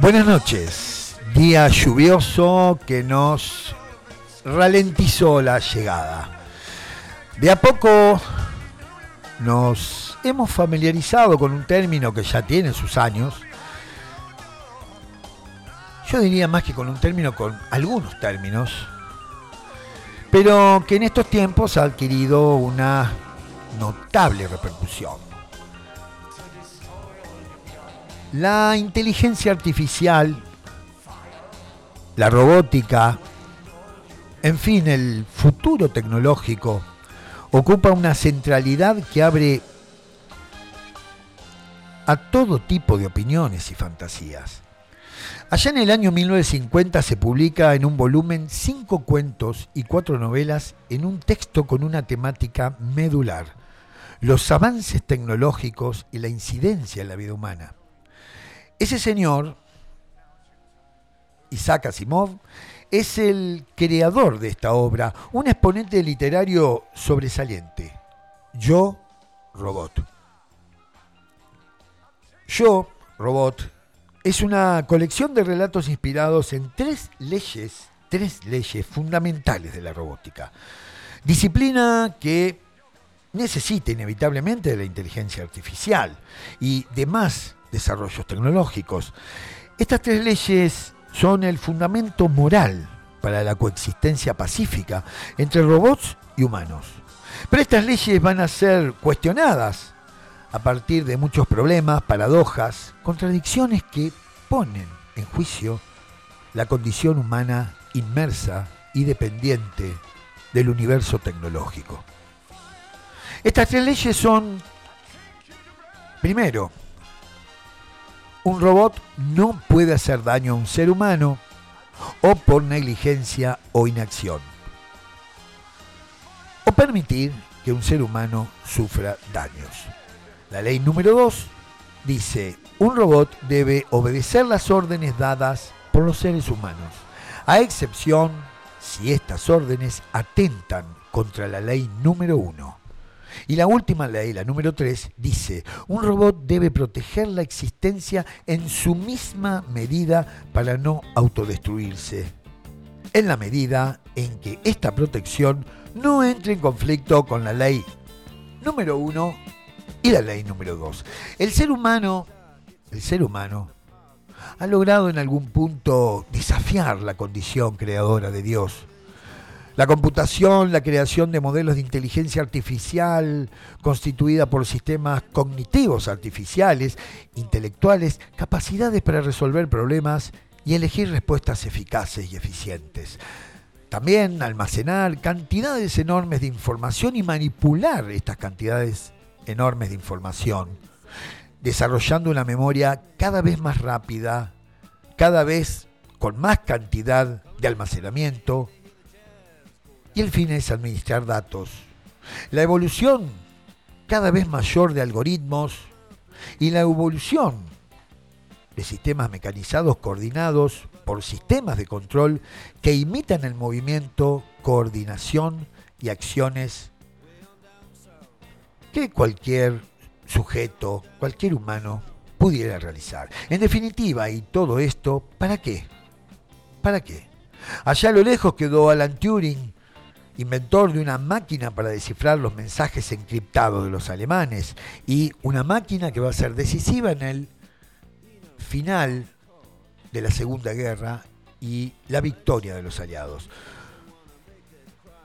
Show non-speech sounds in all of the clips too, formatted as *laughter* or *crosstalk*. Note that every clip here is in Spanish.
Buenas noches. Día lluvioso que nos ralentizó la llegada. De a poco nos hemos familiarizado con un término que ya tiene sus años. Yo diría más que con un término, con algunos términos, pero que en estos tiempos ha adquirido una notable repercusión. La inteligencia artificial, la robótica, en fin, el futuro tecnológico ocupa una centralidad que abre a todo tipo de opiniones y fantasías. Allá en el año 1950 se publica en un volumen cinco cuentos y cuatro novelas en un texto con una temática medular, los avances tecnológicos y la incidencia en la vida humana. Ese señor, Isaac Asimov, es el creador de esta obra, un exponente literario sobresaliente. Yo, Robot. Yo, Robot, es una colección de relatos inspirados en tres leyes, tres leyes fundamentales de la robótica. Disciplina que necesita inevitablemente de la inteligencia artificial y demás desarrollos tecnológicos. Estas tres leyes son el fundamento moral para la coexistencia pacífica entre robots y humanos. Pero estas leyes van a ser cuestionadas a partir de muchos problemas, paradojas, contradicciones que ponen en juicio la condición humana inmersa y dependiente del universo tecnológico. Estas tres leyes son, primero, un robot no puede hacer daño a un ser humano o por negligencia o inacción. O permitir que un ser humano sufra daños. La ley número 2 dice, un robot debe obedecer las órdenes dadas por los seres humanos, a excepción si estas órdenes atentan contra la ley número 1. Y la última ley, la número 3, dice, un robot debe proteger la existencia en su misma medida para no autodestruirse, en la medida en que esta protección no entre en conflicto con la ley número 1 y la ley número 2. El ser humano, el ser humano, ha logrado en algún punto desafiar la condición creadora de Dios la computación, la creación de modelos de inteligencia artificial constituida por sistemas cognitivos artificiales, intelectuales, capacidades para resolver problemas y elegir respuestas eficaces y eficientes. También almacenar cantidades enormes de información y manipular estas cantidades enormes de información, desarrollando una memoria cada vez más rápida, cada vez con más cantidad de almacenamiento, y el fin es administrar datos. La evolución cada vez mayor de algoritmos y la evolución de sistemas mecanizados coordinados por sistemas de control que imitan el movimiento, coordinación y acciones que cualquier sujeto, cualquier humano pudiera realizar. En definitiva, y todo esto, ¿para qué? ¿Para qué? Allá a lo lejos quedó Alan Turing inventor de una máquina para descifrar los mensajes encriptados de los alemanes y una máquina que va a ser decisiva en el final de la Segunda Guerra y la victoria de los aliados.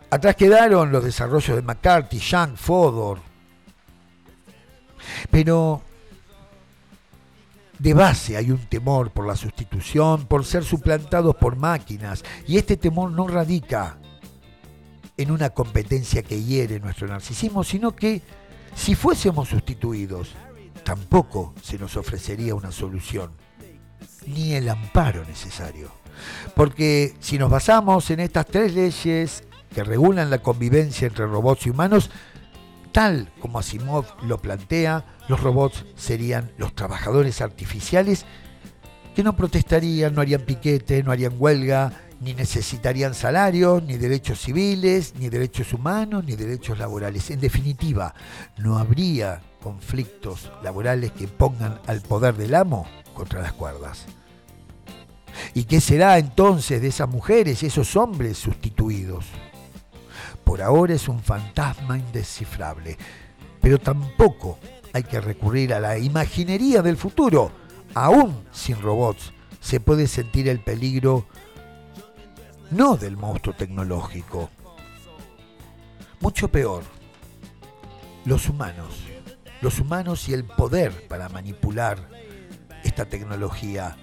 Atrás quedaron los desarrollos de McCarthy, Young, Fodor, pero de base hay un temor por la sustitución, por ser suplantados por máquinas, y este temor no radica en una competencia que hiere nuestro narcisismo, sino que si fuésemos sustituidos, tampoco se nos ofrecería una solución, ni el amparo necesario. Porque si nos basamos en estas tres leyes que regulan la convivencia entre robots y humanos, tal como Asimov lo plantea, los robots serían los trabajadores artificiales que no protestarían, no harían piquete, no harían huelga, ni necesitarían salarios, ni derechos civiles, ni derechos humanos, ni derechos laborales. En definitiva, no habría conflictos laborales que pongan al poder del amo contra las cuerdas. ¿Y qué será entonces de esas mujeres y esos hombres sustituidos? Por ahora es un fantasma indescifrable, pero tampoco hay que recurrir a la imaginería del futuro. Aún sin robots se puede sentir el peligro no del monstruo tecnológico, mucho peor, los humanos, los humanos y el poder para manipular esta tecnología,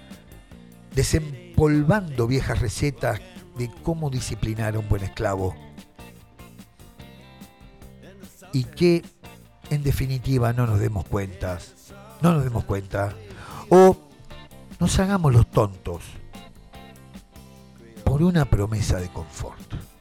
desempolvando viejas recetas de cómo disciplinar a un buen esclavo. Y que en definitiva no nos demos cuenta, no nos demos cuenta, o nos hagamos los tontos por una promesa de confort.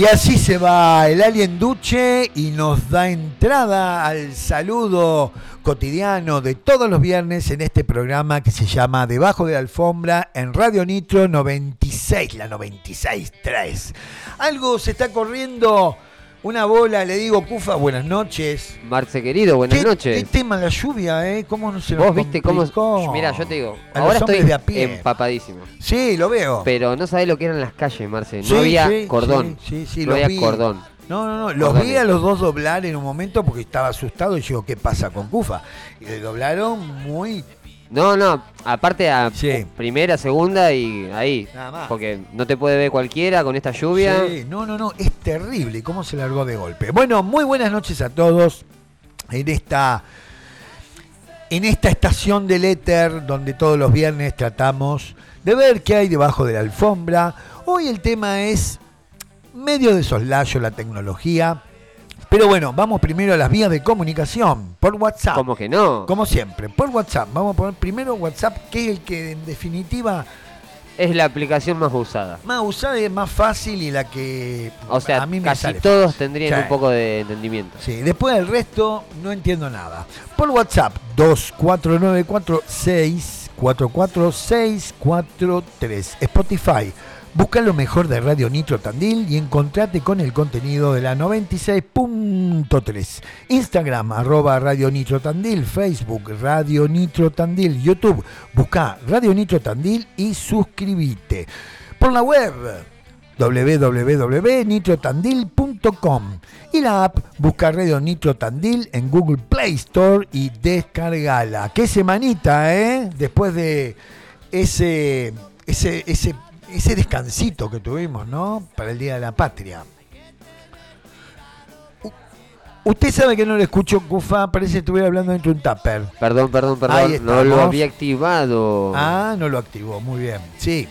Y así se va el Alien Duche y nos da entrada al saludo cotidiano de todos los viernes en este programa que se llama Debajo de la Alfombra en Radio Nitro 96, la 96.3. Algo se está corriendo una bola, le digo, Cufa, buenas noches. Marce querido, buenas noches. Qué tema la lluvia, ¿eh? ¿Cómo no se Vos viste cómo. Mira, yo te digo, ahora estoy de a pie. empapadísimo. Sí, lo veo. Pero no sabés lo que eran las calles, Marce. No había cordón. Sí, sí, no había cordón. No, no, no. Los vi a los dos doblar en un momento porque estaba asustado y digo, ¿qué pasa con Cufa? Y le doblaron muy no, no, aparte a primera, segunda y ahí. Nada más. Porque no te puede ver cualquiera con esta lluvia. Sí, no, no, no, es terrible cómo se largó de golpe. Bueno, muy buenas noches a todos en esta en esta estación del éter donde todos los viernes tratamos de ver qué hay debajo de la alfombra. Hoy el tema es medio de soslayo la tecnología. Pero bueno, vamos primero a las vías de comunicación, por WhatsApp. ¿Cómo que no? Como siempre, por WhatsApp. Vamos a poner primero WhatsApp, que es el que en definitiva... Es la aplicación más usada. Más usada y más fácil y la que o sea, a mí me casi todos tendrían un poco de entendimiento. Sí, después del resto no entiendo nada. Por WhatsApp 24946 44643. Spotify Busca lo mejor de Radio Nitro Tandil y encontrate con el contenido de la 96.3. Instagram, arroba Radio Nitro Tandil, Facebook, Radio Nitro Tandil, YouTube, busca Radio Nitro Tandil y suscríbete. Por la web www.nitrotandil.com y la app busca Radio Nitro Tandil en Google Play Store y descargala. Qué semanita, ¿eh? Después de ese, ese, ese ese descansito que tuvimos, ¿no? Para el Día de la Patria. Usted sabe que no le escucho, Cufa, parece que estuviera hablando dentro de un tupper. Perdón, perdón, perdón, no lo había activado. Ah, no lo activó, muy bien, sí.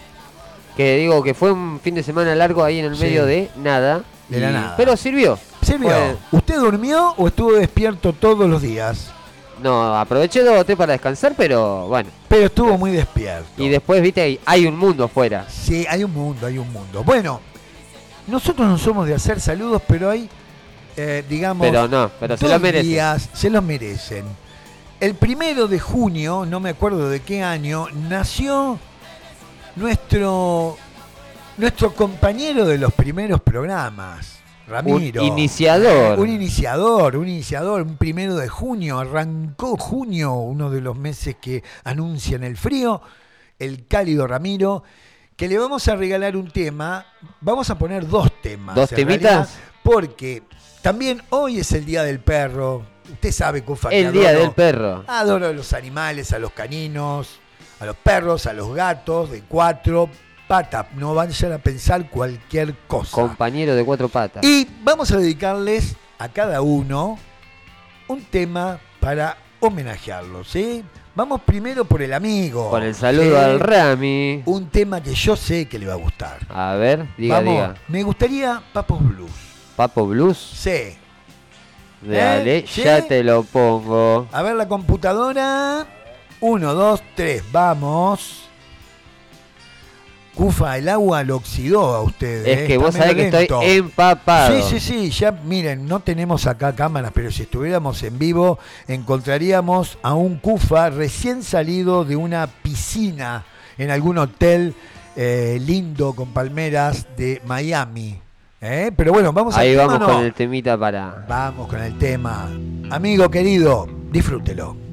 Que digo que fue un fin de semana largo ahí en el medio de nada. De la nada. Pero sirvió. Sirvió. ¿Usted durmió o estuvo despierto todos los días? No, aproveché dos o para descansar, pero bueno. Pero estuvo muy despierto. Y después, viste, hay un mundo afuera. Sí, hay un mundo, hay un mundo. Bueno, nosotros no somos de hacer saludos, pero hay, eh, digamos, pero no, pero se los merecen. se los merecen. El primero de junio, no me acuerdo de qué año, nació nuestro, nuestro compañero de los primeros programas. Ramiro. Un iniciador. Un iniciador, un iniciador. Un primero de junio, arrancó junio, uno de los meses que anuncian el frío. El cálido Ramiro, que le vamos a regalar un tema. Vamos a poner dos temas. ¿Dos temitas? porque también hoy es el Día del Perro. Usted sabe, Cufa. El Día del Perro. Adoro a los animales, a los caninos, a los perros, a los gatos de cuatro patas, no vayan a pensar cualquier cosa. Compañero de cuatro patas. Y vamos a dedicarles a cada uno un tema para homenajearlo, ¿sí? Vamos primero por el amigo. Con el saludo al Rami. Un tema que yo sé que le va a gustar. A ver, diga, diga. Me gustaría Papos Blues. ¿Papo Blues? Sí. Dale, ¿Eh? ya te lo pongo. A ver la computadora. Uno, dos, tres, vamos. Cufa, el agua lo oxidó a ustedes. Es que vos sabés que estoy empapado. Sí, sí, sí, ya miren, no tenemos acá cámaras, pero si estuviéramos en vivo, encontraríamos a un Cufa recién salido de una piscina en algún hotel eh, lindo con palmeras de Miami. ¿eh? Pero bueno, vamos Ahí vamos con el temita para. Vamos con el tema. Amigo querido, disfrútelo.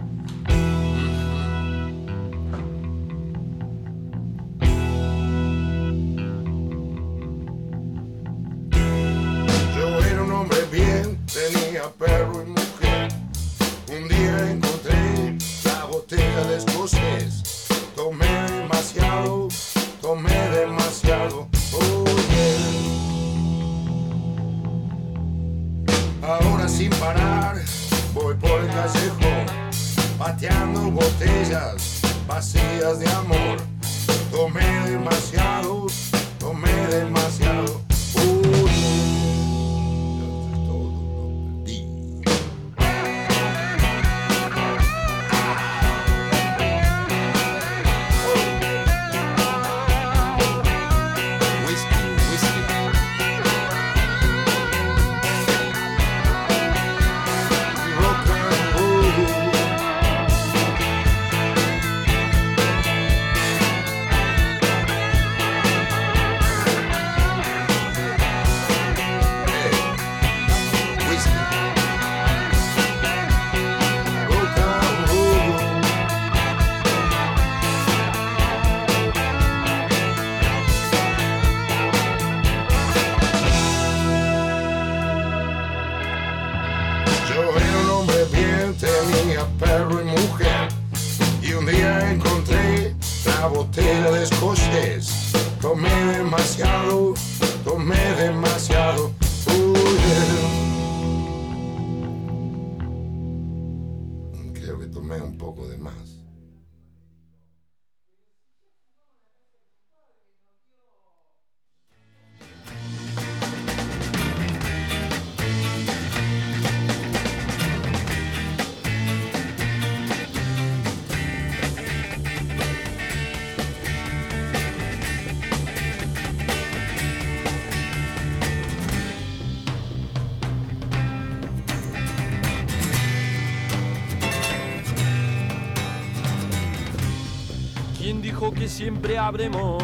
Siempre habremos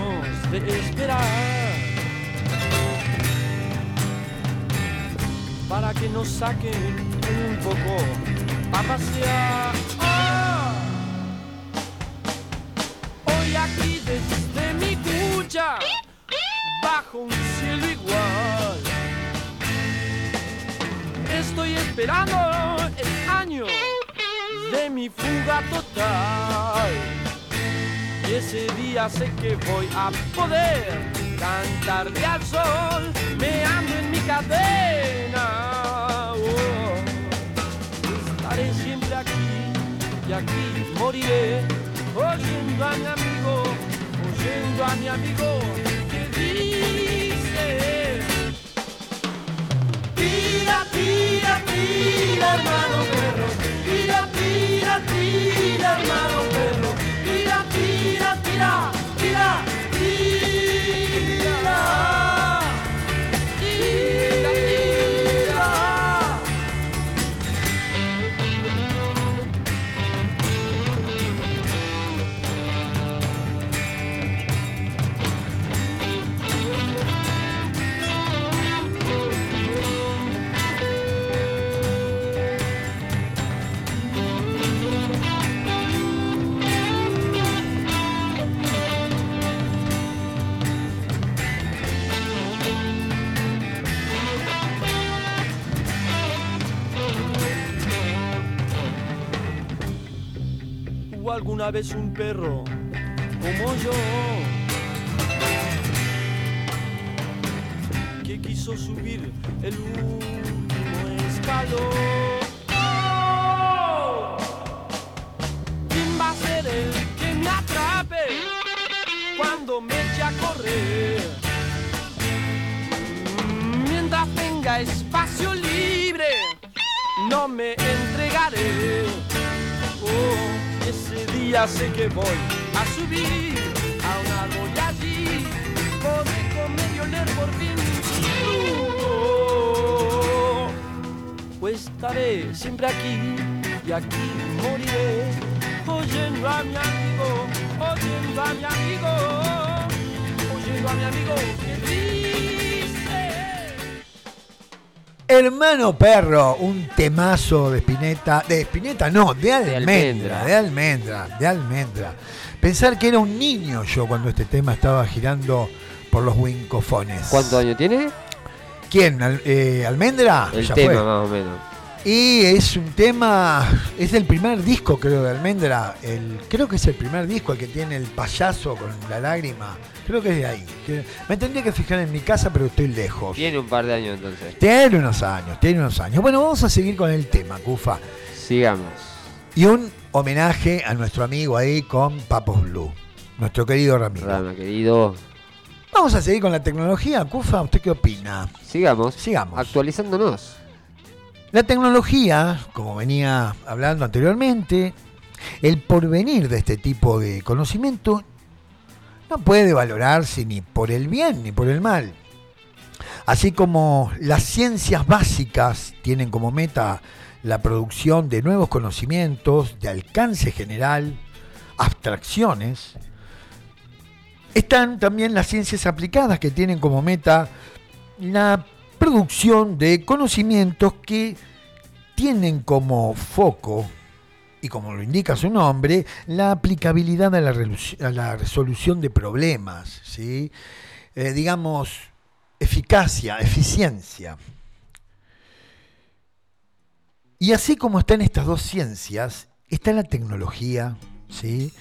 de esperar. Para que nos saquen un poco a pasear. ¡Ah! Hoy aquí desde mi cucha, bajo un cielo igual. Estoy esperando el año de mi fuga total. Ese día sé que voy a poder cantarle al sol, me ando en mi cadena. Oh, estaré siempre aquí y aquí moriré, oyendo a mi amigo, oyendo a mi amigo que dice: Tira, tira, tira, hermano perro, tira, tira, tira, hermano perro, tira, tira, tira. alguna vez un perro como yo que quiso subir el último escalón. ¿Quién va a ser el que me atrape cuando me eche a correr? Mientras tenga espacio libre, no me entregaré. Oh día sé que voy a subir a un árbol allí. Podré comer y oler por fin Pues estaré siempre aquí y aquí moriré oyendo a mi amigo, oyendo a mi amigo, oyendo a mi amigo que Hermano Perro, un temazo de Espineta, de Espineta no, de almendra, de almendra, de almendra. Pensar que era un niño yo cuando este tema estaba girando por los wincofones. ¿Cuántos años tiene? ¿Quién? Eh, ¿Almendra? El tema más o menos. Y es un tema, es el primer disco creo de Almendra, el, creo que es el primer disco el que tiene el payaso con la lágrima, creo que es de ahí. me tendría que fijar en mi casa pero estoy lejos. Tiene un par de años entonces. Tiene unos años, tiene unos años. Bueno, vamos a seguir con el tema, Cufa. Sigamos. Y un homenaje a nuestro amigo ahí con Papos Blue, nuestro querido Ramiro. Rama, querido. Vamos a seguir con la tecnología, Cufa, ¿usted qué opina? Sigamos. Sigamos. Actualizándonos. La tecnología, como venía hablando anteriormente, el porvenir de este tipo de conocimiento no puede valorarse ni por el bien ni por el mal. Así como las ciencias básicas tienen como meta la producción de nuevos conocimientos de alcance general, abstracciones, están también las ciencias aplicadas que tienen como meta la producción de conocimientos que tienen como foco, y como lo indica su nombre, la aplicabilidad a la, resolución de problemas, ¿sí? Eh, digamos, eficacia, eficiencia. Y así como están estas dos ciencias, está la tecnología, ¿sí?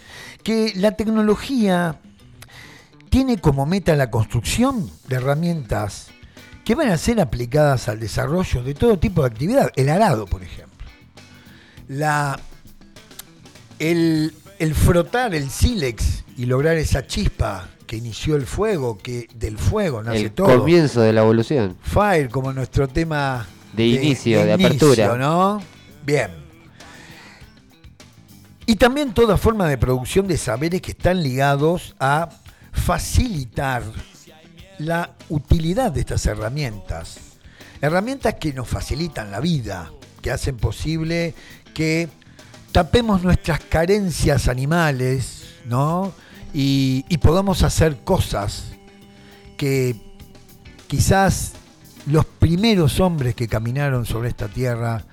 que la tecnología tiene como meta la construcción de herramientas que van a ser aplicadas al desarrollo de todo tipo de actividad. El arado, por ejemplo. La, el, frotar el sílex y lograr esa chispa que inició el fuego, que del fuego nace todo. El comienzo de la evolución. Fire, como nuestro tema de, inicio, de, apertura. ¿no? Bien. Y también toda forma de producción de saberes que están ligados a facilitar la utilidad de estas herramientas. Herramientas que nos facilitan la vida, que hacen posible que tapemos nuestras carencias animales, ¿no? y, y podamos hacer cosas que quizás los primeros hombres que caminaron sobre esta tierra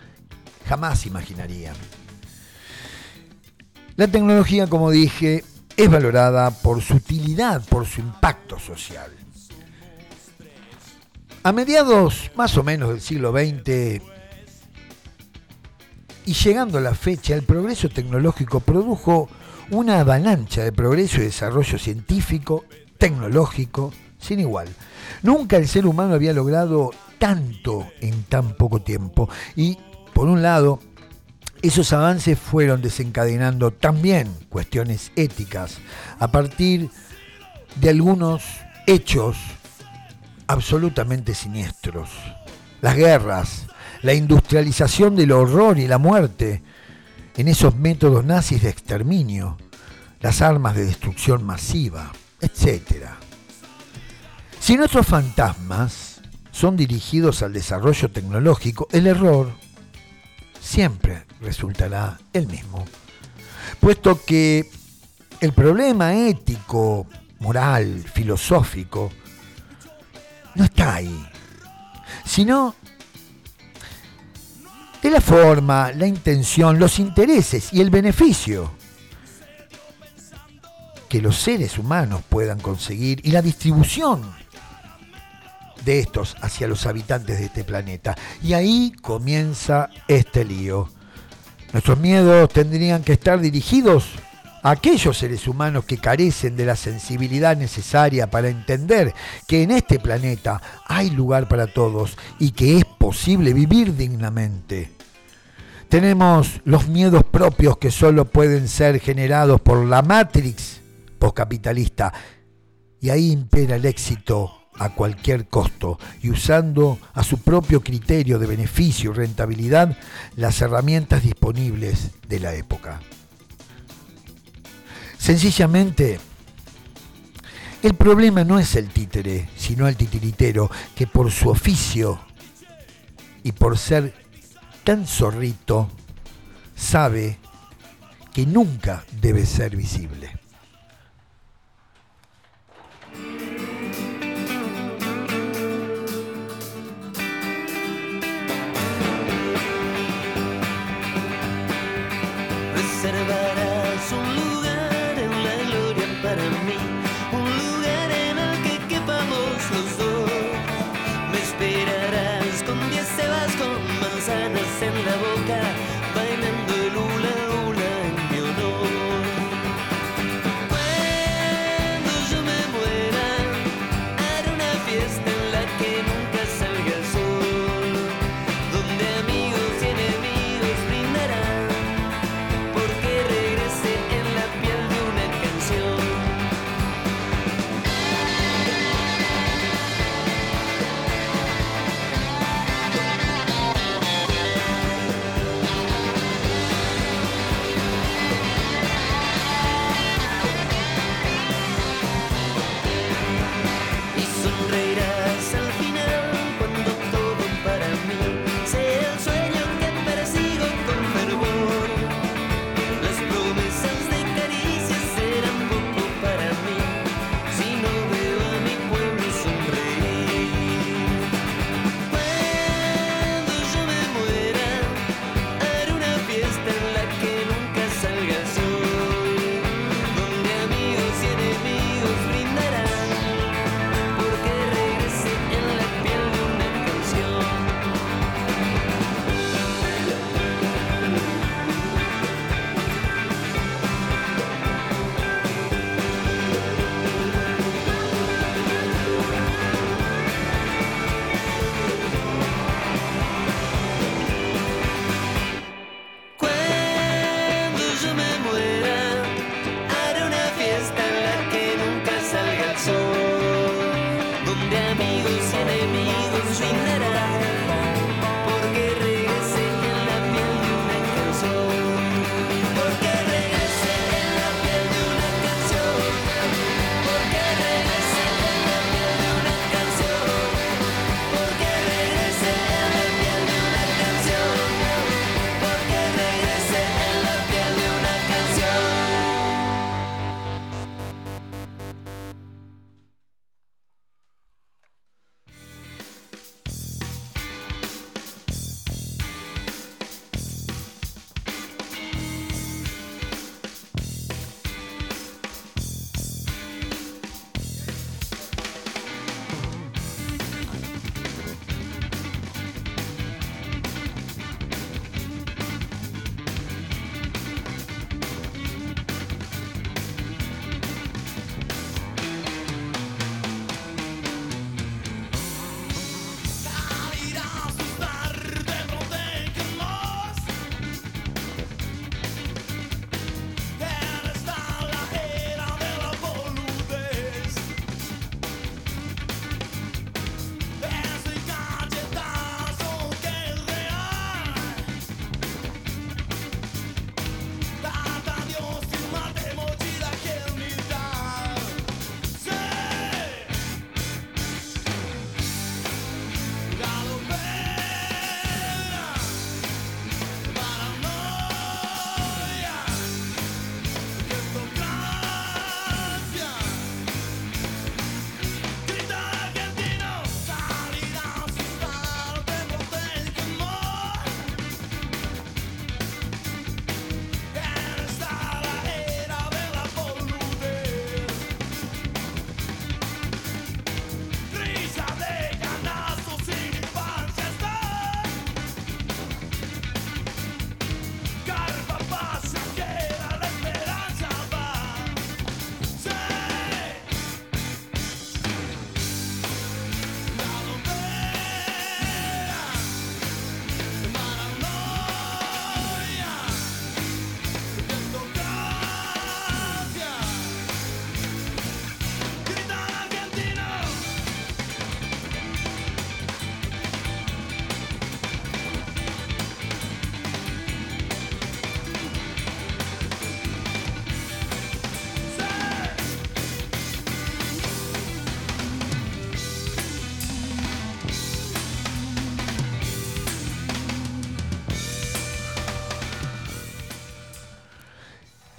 jamás imaginarían. La tecnología, como dije, es valorada por su utilidad, por su impacto social. A mediados más o menos del siglo XX y llegando a la fecha, el progreso tecnológico produjo una avalancha de progreso y desarrollo científico, tecnológico, sin igual. Nunca el ser humano había logrado tanto en tan poco tiempo. Y, por un lado, esos avances fueron desencadenando también cuestiones éticas a partir de algunos hechos absolutamente siniestros. Las guerras, la industrialización del horror y la muerte en esos métodos nazis de exterminio, las armas de destrucción masiva, etc. Si nuestros fantasmas son dirigidos al desarrollo tecnológico, el error siempre resultará el mismo. Puesto que el problema ético, moral, filosófico, no está ahí, sino de la forma, la intención, los intereses y el beneficio que los seres humanos puedan conseguir y la distribución de estos hacia los habitantes de este planeta. Y ahí comienza este lío. Nuestros miedos tendrían que estar dirigidos aquellos seres humanos que carecen de la sensibilidad necesaria para entender que en este planeta hay lugar para todos y que es posible vivir dignamente. Tenemos los miedos propios que solo pueden ser generados por la Matrix postcapitalista y ahí impera el éxito a cualquier costo y usando a su propio criterio de beneficio y rentabilidad las herramientas disponibles de la época. Sencillamente, el problema no es el títere, sino el titiritero, que por su oficio y por ser tan zorrito, sabe que nunca debe ser visible.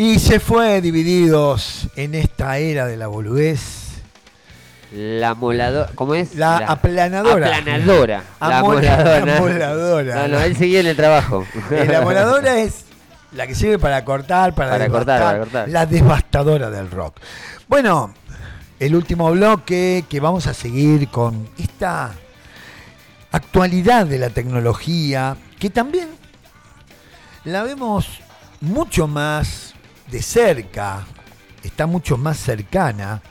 Y se fue divididos en esta era de la boludez. La moladora, ¿cómo es? La, aplanadora. Aplanadora. La moladora. *laughs* No, no, él seguía en el trabajo. Eh, la moladora es la que sirve para cortar, para, para cortar, para cortar. La devastadora del rock. Bueno, el último bloque que vamos a seguir con esta actualidad de la tecnología, que también la vemos mucho más de cerca, está mucho más cercana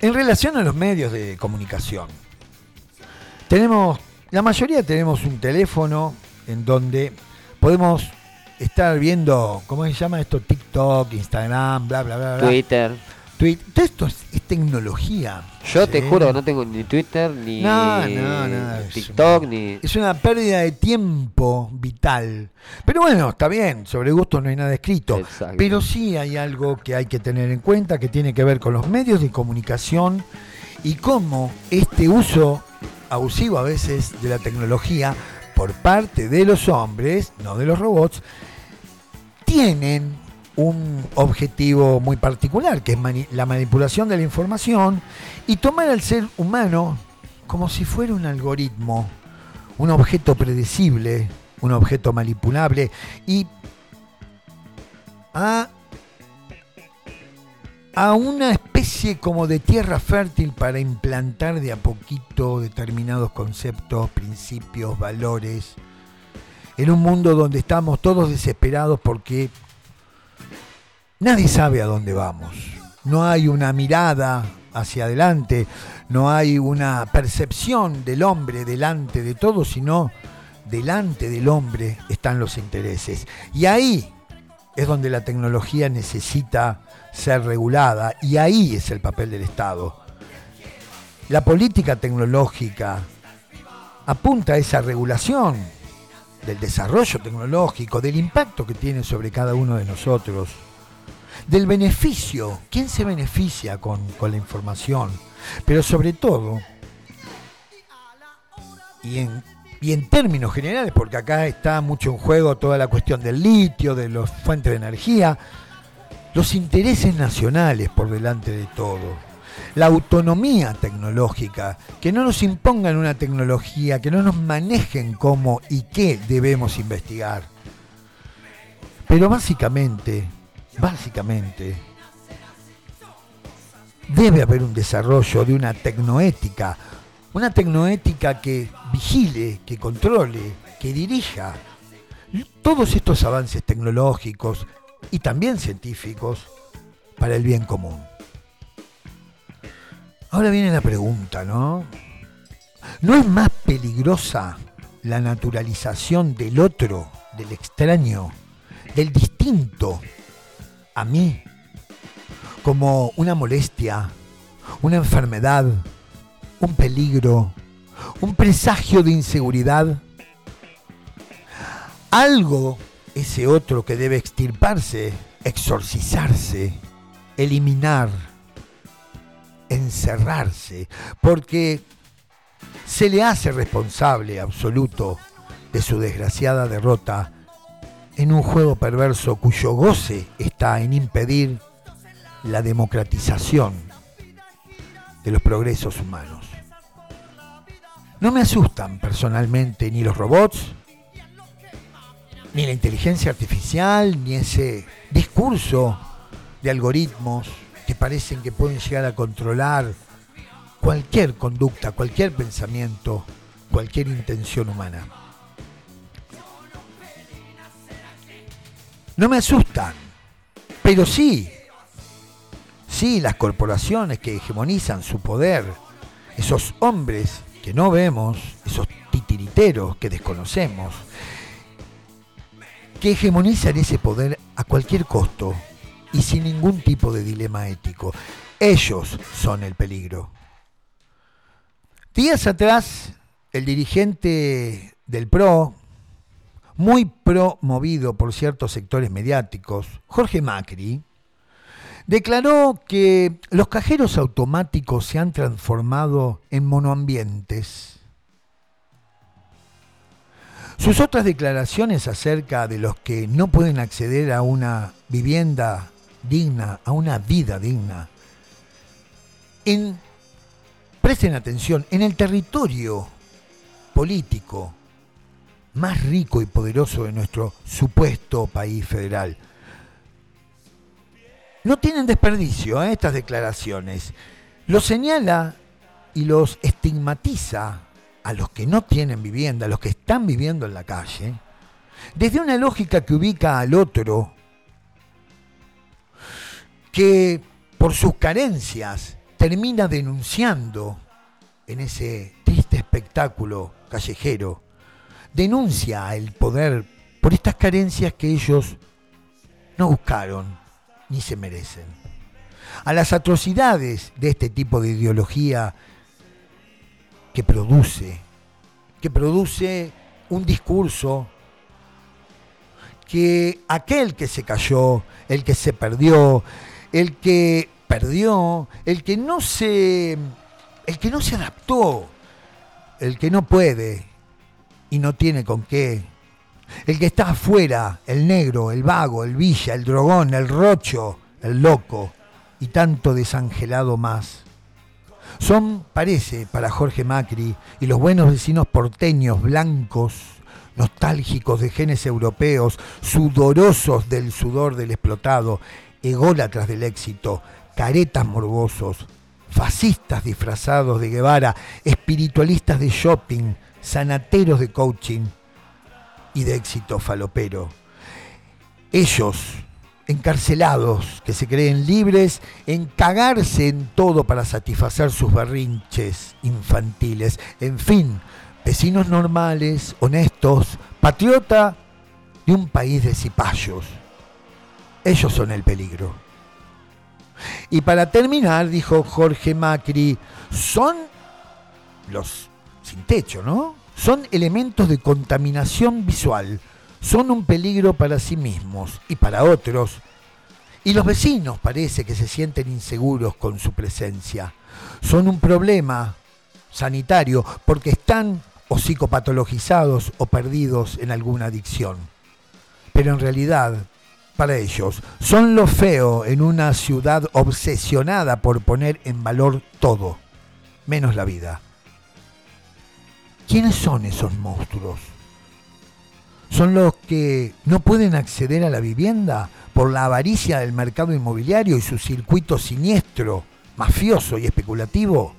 en relación a los medios de comunicación. Tenemos, la mayoría tenemos un teléfono en donde podemos estar viendo, ¿cómo se llama esto? TikTok, Instagram, bla, bla, bla. bla. Twitter. Todo esto es, tecnología. Yo te juro que no tengo ni Twitter, ni TikTok, ni... Es una pérdida de tiempo vital. Pero bueno, está bien, sobre gusto no hay nada escrito. Pero sí hay algo que hay que tener en cuenta que tiene que ver con los medios de comunicación y cómo este uso abusivo a veces de la tecnología por parte de los hombres, no de los robots, tienen un objetivo muy particular, que es la manipulación de la información y tomar al ser humano como si fuera un algoritmo, un objeto predecible, un objeto manipulable y a, a una especie como de tierra fértil para implantar de a poquito determinados conceptos, principios, valores, en un mundo donde estamos todos desesperados porque nadie sabe a dónde vamos. No hay una mirada hacia adelante, no hay una percepción del hombre delante de todo, sino delante del hombre están los intereses. Y ahí es donde la tecnología necesita ser regulada y ahí es el papel del Estado. La política tecnológica apunta a esa regulación del desarrollo tecnológico, del impacto que tiene sobre cada uno de nosotros del beneficio, quién se beneficia con, la información, pero sobre todo, y en, y en términos generales, porque acá está mucho en juego toda la cuestión del litio, de las fuentes de energía, los intereses nacionales por delante de todo. La autonomía tecnológica, que no nos impongan una tecnología, que no nos manejen cómo y qué debemos investigar. Pero básicamente básicamente, debe haber un desarrollo de una tecnoética, una tecnoética que vigile, que controle, que dirija todos estos avances tecnológicos y también científicos para el bien común. Ahora viene la pregunta, ¿no? ¿No es más peligrosa la naturalización del otro, del extraño, del distinto, a mí como una molestia, una enfermedad, un peligro, un presagio de inseguridad. Algo, ese otro que debe extirparse, exorcizarse, eliminar, encerrarse, porque se le hace responsable absoluto de su desgraciada derrota en un juego perverso cuyo goce está en impedir la democratización de los progresos humanos. No me asustan personalmente ni los robots, ni la inteligencia artificial, ni ese discurso de algoritmos que parecen que pueden llegar a controlar cualquier conducta, cualquier pensamiento, cualquier intención humana. No me asustan, pero sí, sí las corporaciones que hegemonizan su poder, esos hombres que no vemos, esos titiriteros que desconocemos, que hegemonizan ese poder a cualquier costo y sin ningún tipo de dilema ético. Ellos son el peligro. Días atrás, el dirigente del PRO, muy promovido por ciertos sectores mediáticos, Jorge Macri, declaró que los cajeros automáticos se han transformado en monoambientes. Sus otras declaraciones acerca de los que no pueden acceder a una vivienda digna, a una vida digna, en, presten atención, en el territorio político más rico y poderoso de nuestro supuesto país federal. No tienen desperdicio ¿eh? estas declaraciones. Lo señala y los estigmatiza a los que no tienen vivienda, a los que están viviendo en la calle, desde una lógica que ubica al otro, que por sus carencias termina denunciando en ese triste espectáculo callejero, denuncia el poder por estas carencias que ellos no buscaron ni se merecen. A las atrocidades de este tipo de ideología que produce, que produce un discurso que aquel que se cayó, el que se perdió, el que perdió, el que no se el que no se adaptó, el que no puede y no tiene con qué, el que está afuera, el negro, el vago, el villa, el drogón, el rocho, el loco y tanto desangelado más. Son, parece, para Jorge Macri y los buenos vecinos porteños blancos, nostálgicos de genes europeos, sudorosos del sudor del explotado, ególatras del éxito, caretas morbosos, fascistas disfrazados de Guevara, espiritualistas de shopping, sanateros de coaching y de éxito falopero. Ellos, encarcelados, que se creen libres en cagarse en todo para satisfacer sus berrinches infantiles. En fin, vecinos normales, honestos, patriota de un país de cipayos. Ellos son el peligro. Y para terminar, dijo Jorge Macri, son los sin techo, ¿no? Son elementos de contaminación visual son un peligro para sí mismos y para otros. Y los vecinos parece que se sienten inseguros con su presencia. Son un problema sanitario porque están o psicopatologizados o perdidos en alguna adicción. Pero en realidad, para ellos, son lo feo en una ciudad obsesionada por poner en valor todo, menos la vida. ¿Quiénes son esos monstruos? son los que no pueden acceder a la vivienda por la avaricia del mercado inmobiliario y su circuito siniestro, mafioso y especulativo.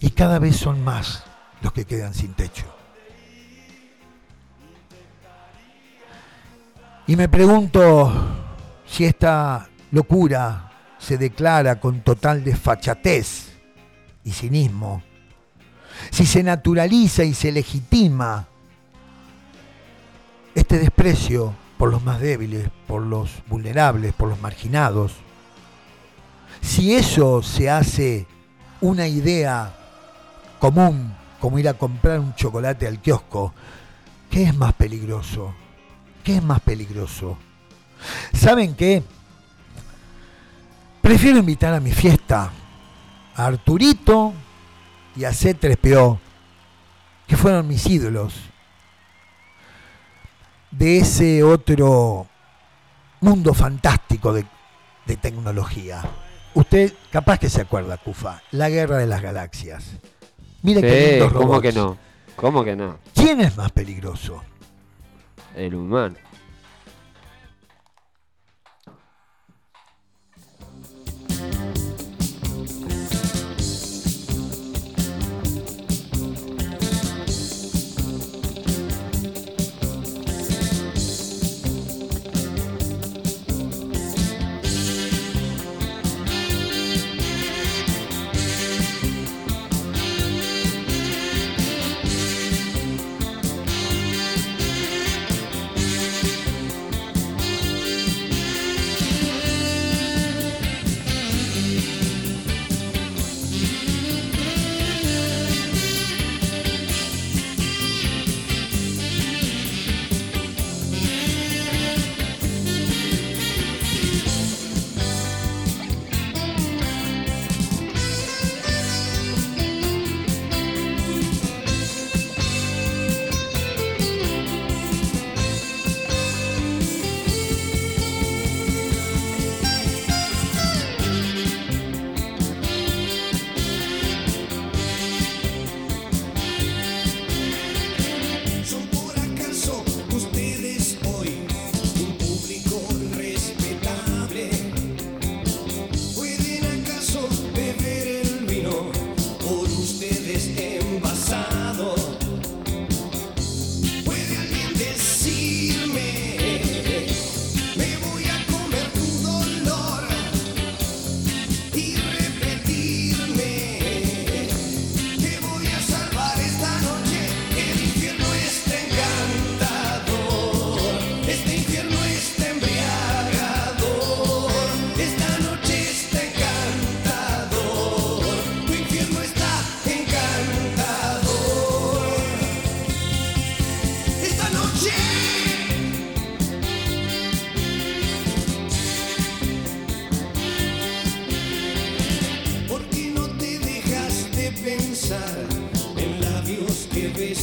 Y cada vez son más los que quedan sin techo. Y me pregunto si esta locura se declara con total desfachatez y cinismo, si se naturaliza y se legitima este desprecio por los más débiles, por los vulnerables, por los marginados, si eso se hace una idea común, como ir a comprar un chocolate al kiosco, ¿qué es más peligroso? ¿Qué es más peligroso? ¿Saben qué? Prefiero invitar a mi fiesta a Arturito y a C3PO, que fueron mis ídolos de ese otro mundo fantástico de, tecnología. Usted capaz que se acuerda, Cufa, la guerra de las galaxias. Mire qué ¿Cómo que no? ¿Cómo que no? ¿Quién es más peligroso? El humano.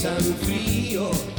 Pesan frío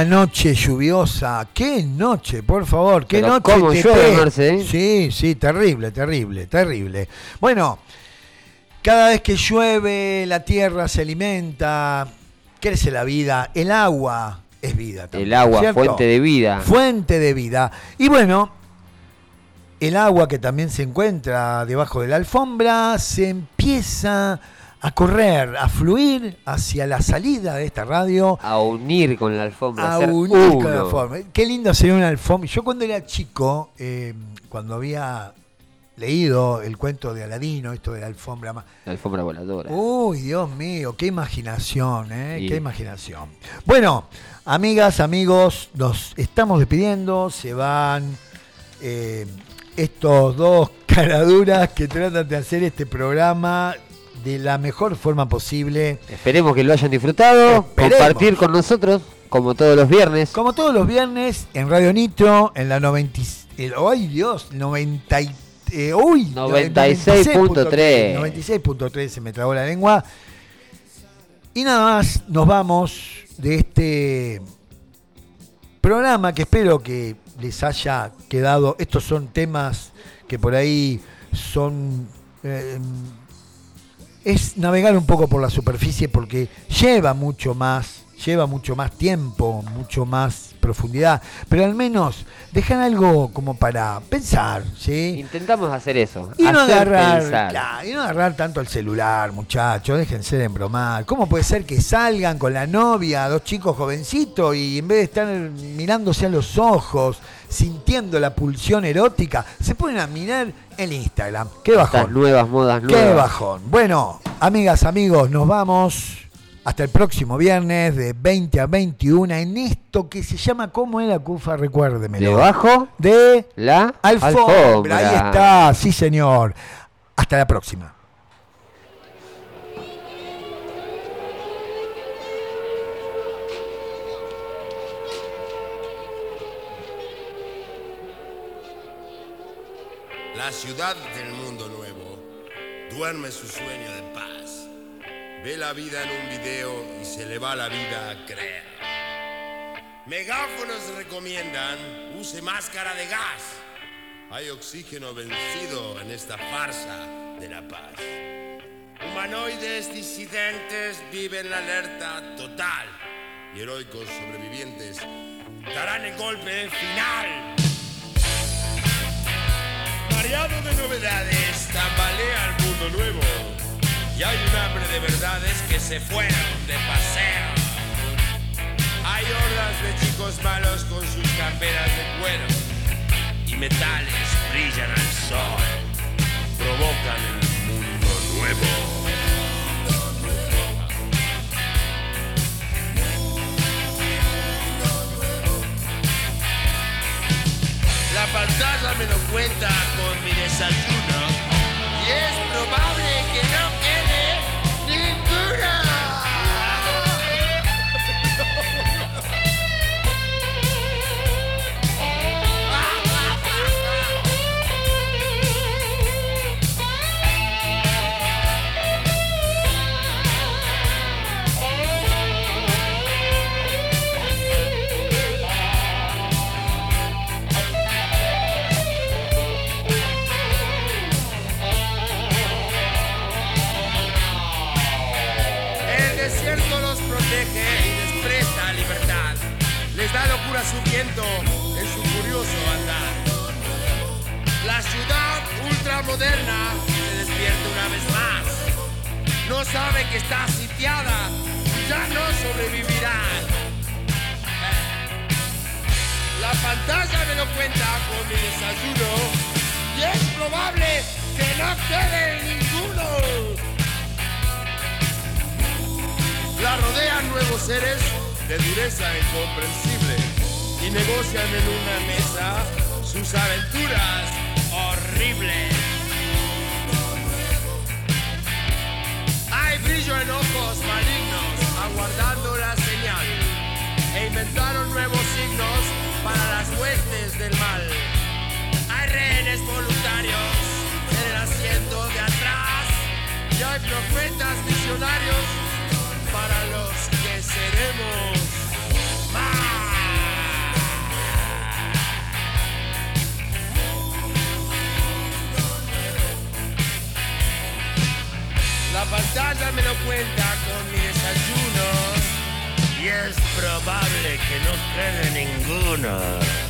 Esta noche lluviosa, qué noche, por favor, qué Pero noche. cómo llueve, Marce, ¿eh? Sí, sí, terrible, terrible, terrible. Bueno, cada vez que llueve, la tierra se alimenta, crece la vida, el agua es vida. también, El agua, ¿cierto? fuente de vida. Fuente de vida. Y bueno, el agua que también se encuentra debajo de la alfombra se empieza a correr, a fluir hacia la salida de esta radio A unir con la alfombra. a unir con la alfombra. Qué lindo sería una alfombra. Yo cuando era chico, eh, cuando había leído el cuento de Aladino, esto de la alfombra La alfombra voladora. Uy, Dios mío, qué imaginación, ¿eh? Sí. Qué imaginación. Bueno, amigas, amigos, nos estamos despidiendo. Se van eh, estos dos *laughs* caraduras que tratan de hacer este programa de la mejor forma posible. Esperemos que lo hayan disfrutado. Esperemos. Compartir con nosotros, como todos los viernes. Como todos los viernes en Radio Nitro, en la 90. y- el- ¡Ay, Dios! 90. y- eh, uy, 96.3. 96.3, se me trabó la lengua. Y nada más, nos vamos de este programa que espero que les haya quedado. Estos son temas que por ahí son. eh, es navegar un poco por la superficie porque lleva mucho más, lleva mucho más tiempo, mucho más profundidad, pero al menos dejan algo como para pensar, ¿sí? Intentamos hacer eso. Y no, agarrar, pensar. claro, y no agarrar tanto el celular, muchachos, déjense de embromar. ¿Cómo puede ser que salgan con la novia, dos chicos jovencitos, y en vez de estar mirándose a los ojos, sintiendo la pulsión erótica, se ponen a mirar el Instagram? ¡Qué Estas bajón! nuevas modas ¡Qué nuevas. bajón! Bueno, amigas, amigos, nos vamos hasta el próximo viernes de 20 a 21 en esto que se llama, ¿cómo era, Cufa? Recuérdemelo. Debajo De la alfombra. alfombra. Ahí está, sí señor. Hasta la próxima. La ciudad del mundo nuevo duerme su sueño de. Ve la vida en un video y se le va la vida a creer. Megáfonos recomiendan use máscara de gas. Hay oxígeno vencido en esta farsa de la paz. Humanoides disidentes viven la alerta total y heroicos sobrevivientes darán el golpe final. Mareado de novedades, tambalea el mundo nuevo. Y hay un hambre de verdades que se fueron de paseo. Hay hordas de chicos malos con sus camperas de cuero. Y metales brillan al sol. Provocan el mundo nuevo. La pantalla me lo cuenta con mi desayuno. Voluntarios en el asiento de atrás y hay profetas visionarios para los que seremos más. La pantalla me lo cuenta con mi desayuno y es probable que no quede ninguno.